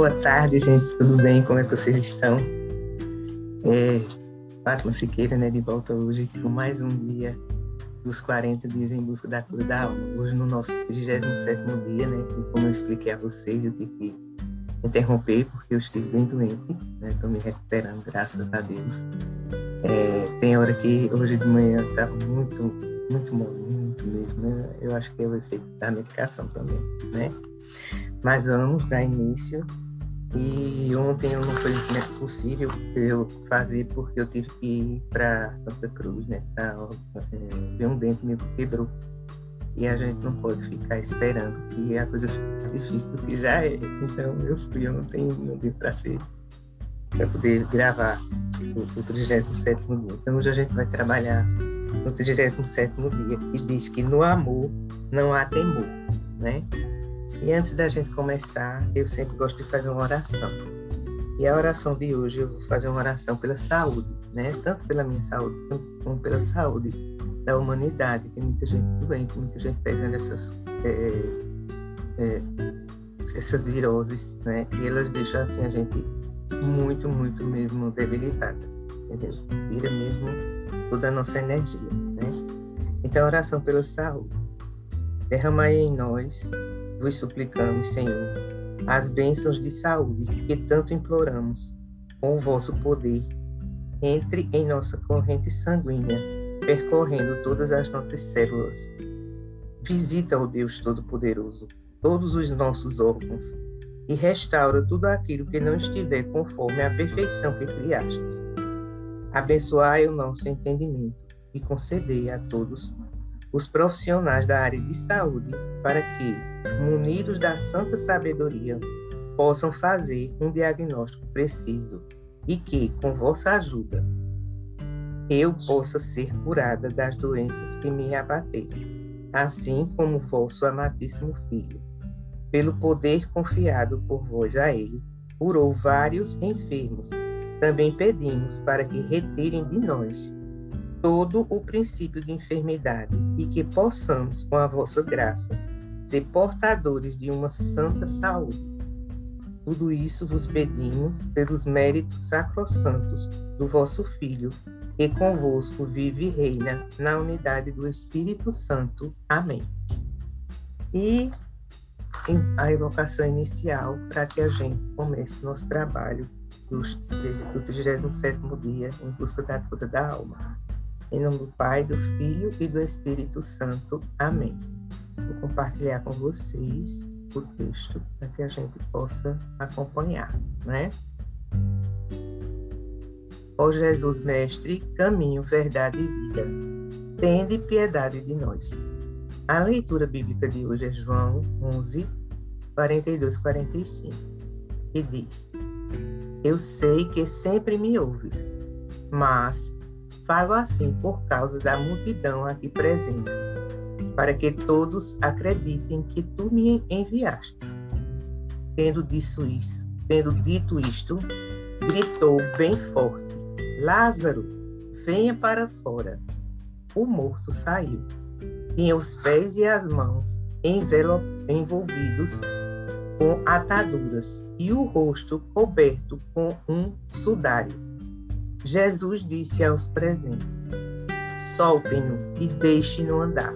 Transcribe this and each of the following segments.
Boa tarde, gente. Tudo bem? Como é que vocês estão? É, Fátima Siqueira, né, de volta hoje com mais um dia dos 40 dias em busca da cura da alma. Hoje no nosso 37 dia, né, como eu expliquei a vocês, eu tive que interromper porque eu estive bem doente, né, estou me recuperando, graças a Deus. É, tem hora que hoje de manhã estava muito, muito mal, muito mesmo, né? Eu acho que é o efeito da medicação também, né? Mas vamos dar início. E ontem não foi né, possível eu fazer porque eu tive que ir para Santa Cruz, né? Para é, ver um dente meu que quebrou. E a gente não pode ficar esperando que a coisa fique difícil do que já é. Então eu fui ontem, não deu para ser, para poder gravar o, o 37 dia. Então hoje a gente vai trabalhar no 37 dia, que diz que no amor não há temor, né? E antes da gente começar, eu sempre gosto de fazer uma oração. E a oração de hoje eu vou fazer uma oração pela saúde, né? Tanto pela minha saúde como pela saúde da humanidade. Tem muita gente doente, muita gente pegando essas é, é, essas viroses, né? E elas deixam assim a gente muito, muito mesmo debilitada, entendeu? Tira mesmo toda a nossa energia, né? Então, oração pela saúde. Derramai em nós vos suplicamos, Senhor, as bênçãos de saúde que tanto imploramos, com o vosso poder, entre em nossa corrente sanguínea, percorrendo todas as nossas células. Visita, ó Deus Todo-Poderoso, todos os nossos órgãos e restaura tudo aquilo que não estiver conforme a perfeição que criastes. Abençoai o nosso entendimento e concedei a todos os profissionais da área de saúde para que, munidos da santa sabedoria, possam fazer um diagnóstico preciso e que, com vossa ajuda, eu possa ser curada das doenças que me abateram, assim como vosso amadíssimo Filho. Pelo poder confiado por vós a ele, curou vários enfermos. Também pedimos para que retirem de nós todo o princípio de enfermidade e que possamos, com a vossa graça, ser portadores de uma santa saúde. Tudo isso vos pedimos pelos méritos sacrossantos do vosso Filho, que convosco vive e reina na unidade do Espírito Santo. Amém. E a evocação inicial para que a gente comece nosso trabalho do 37 dia em busca da cura da alma. Em nome do Pai, do Filho e do Espírito Santo. Amém. Vou compartilhar com vocês o texto para que a gente possa acompanhar, né? Ó Jesus Mestre, caminho, verdade e vida, tende piedade de nós. A leitura bíblica de hoje é João 11, 42, 45, que diz: Eu sei que sempre me ouves, mas Falo assim por causa da multidão aqui presente, para que todos acreditem que tu me enviaste. Tendo dito isso, tendo dito isto, gritou bem forte: Lázaro, venha para fora. O morto saiu. Tinha os pés e as mãos envolvidos com ataduras e o rosto coberto com um sudário. Jesus disse aos presentes: Soltem-no e deixem-no andar.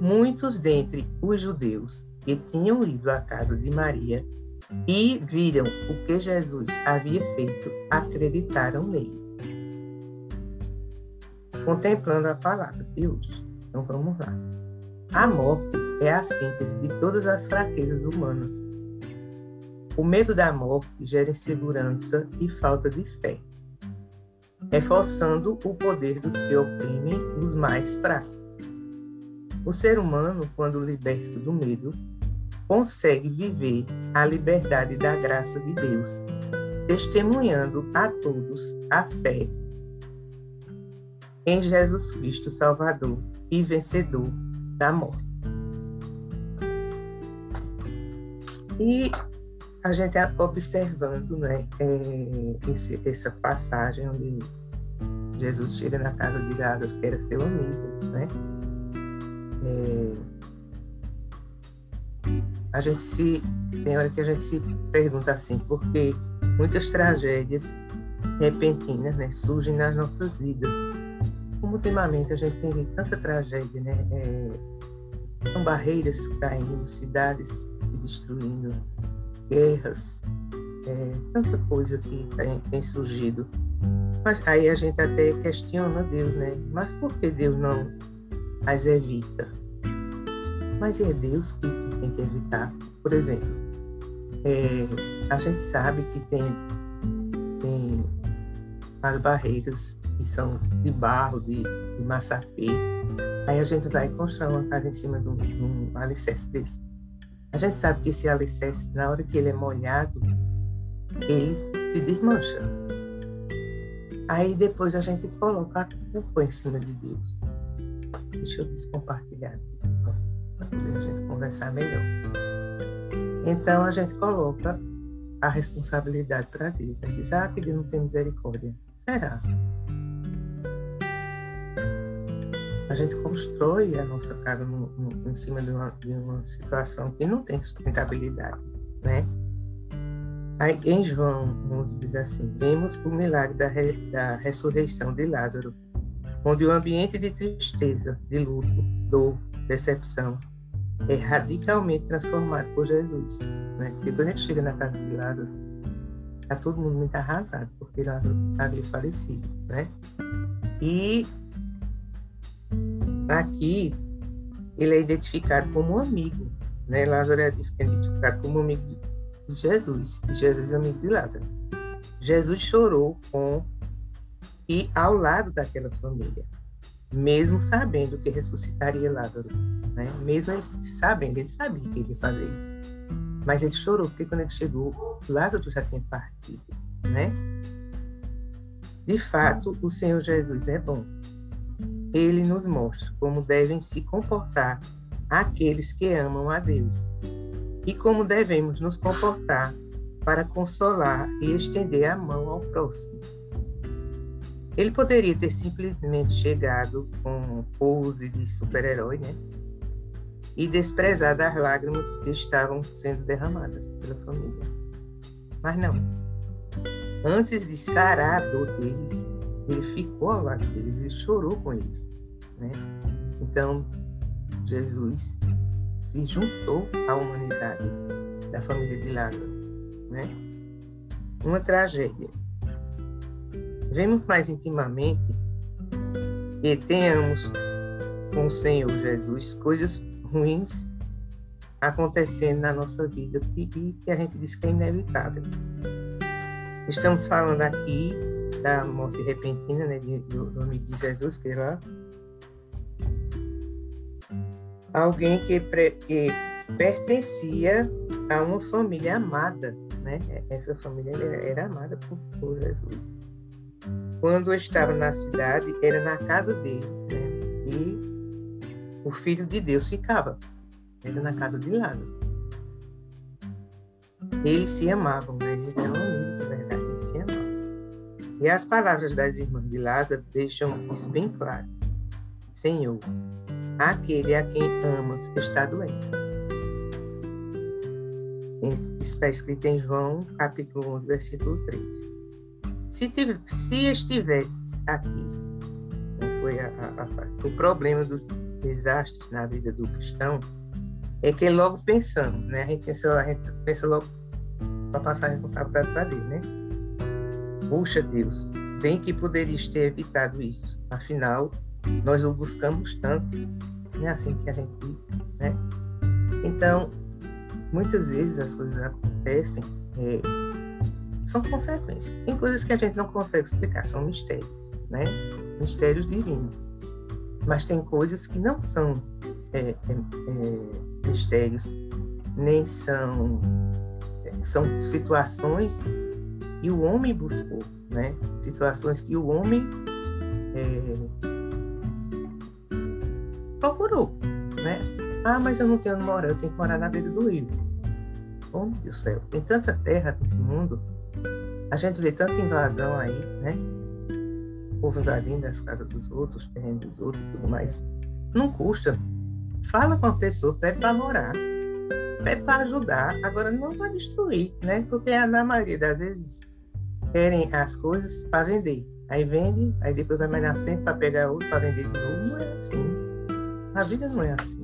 Muitos dentre os judeus que tinham ido à casa de Maria e viram o que Jesus havia feito acreditaram nele. Contemplando a palavra de hoje. Então vamos lá. A morte é a síntese de todas as fraquezas humanas. O medo da morte gera insegurança e falta de fé reforçando o poder dos que oprimem os mais fracos. O ser humano, quando liberto do medo, consegue viver a liberdade da graça de Deus, testemunhando a todos a fé em Jesus Cristo Salvador e vencedor da morte. E a gente observando né, é, essa passagem onde Jesus chega na casa de Lázaro, que era seu amigo, né? É... a gente se tem hora que a gente se pergunta assim, porque muitas tragédias repentinas, né, surgem nas nossas vidas. Como ultimamente a gente tem visto tanta tragédia, né? É, são barreiras caindo, cidades se destruindo, guerras, é, tanta coisa que tem, tem, surgido. Mas aí a gente até questiona Deus, né? Mas por que Deus não as evita? Mas é Deus que tem que evitar. Por exemplo, é, a gente sabe que tem, tem as barreiras que são de barro, de, de massapê. Aí a gente vai construir uma casa em cima de um, de um alicerce desse. A gente sabe que esse alicerce, na hora que ele é molhado, ele se desmancha. Aí depois a gente coloca a culpa em cima de Deus. Deixa eu descompartilhar para poder a gente conversar melhor. Então a gente coloca a responsabilidade para Deus. Gente diz, ah, que Deus não tem misericórdia. Será? A gente constrói a nossa casa no, no, em cima de uma, de uma situação que não tem sustentabilidade, né? Aí, em João 11 diz assim: Vemos o milagre da, re, da ressurreição de Lázaro, onde o ambiente de tristeza, de luto, dor, decepção é radicalmente transformado por Jesus. Né? Porque quando ele chega na casa de Lázaro, está todo mundo muito arrasado, porque Lázaro havia falecido. Né? E aqui ele é identificado como amigo. Né? Lázaro é identificado como amigo de Jesus, e Jesus é amigo de Lázaro. Jesus chorou com e ao lado daquela família mesmo sabendo que ressuscitaria Lázaro, né? Mesmo sabendo, ele sabia que ele ia fazer isso. Mas ele chorou porque quando ele chegou, Lázaro já tinha partido, né? De fato, o Senhor Jesus é bom. Ele nos mostra como devem se comportar aqueles que amam a Deus e como devemos nos comportar para consolar e estender a mão ao próximo. Ele poderia ter simplesmente chegado com pose de super-herói, né? E desprezado as lágrimas que estavam sendo derramadas pela família. Mas não. Antes de sarar a dor deles, ele ficou ao lado deles, ele chorou com eles, né? Então, Jesus se juntou à humanidade da família de Lázaro, né? Uma tragédia vemos mais intimamente e tenhamos com o Senhor Jesus coisas ruins acontecendo na nossa vida e que a gente diz que é inevitável. Estamos falando aqui da morte repentina né, do, do de Jesus, que lá. Alguém que, que pertencia a uma família amada, né? Essa família era amada por, por Jesus. Quando estava na cidade, era na casa dele, né? E o filho de Deus ficava, era na casa de Lázaro. Eles se amavam, né? Eles eram amigos, de E as palavras das irmãs de Lázaro deixam isso bem claro. Senhor, aquele a quem amas está doente. Está escrito em João, capítulo 11, versículo 3 se, tiv se estivesse aqui, né, foi a, a, a, o problema dos desastres na vida do cristão, é que logo pensamos, né? A gente pensa, a gente pensa logo para passar a responsabilidade para Deus, né? Puxa Deus, bem que poderia ter evitado isso. Afinal, nós o buscamos tanto, não é assim que a gente diz, né? Então, muitas vezes as coisas acontecem é, são consequências. Tem coisas que a gente não consegue explicar, são mistérios, né? Mistérios divinos. Mas tem coisas que não são é, é, é, mistérios, nem são são situações que o homem buscou, né? Situações que o homem é, procurou, né? Ah, mas eu não tenho onde morar, eu tenho que morar na beira do rio. Deus do céu, tem tanta terra nesse mundo a gente vê tanta invasão aí, né? O povo invadindo as casas dos outros, terrenos dos outros e tudo mais. Não custa. Fala com a pessoa, pede para morar. é para ajudar, agora não para destruir, né? Porque na maioria das vezes querem as coisas para vender. Aí vende, aí depois vai mais na frente para pegar outro para vender de novo. Não é assim. A vida não é assim.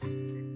Thank you.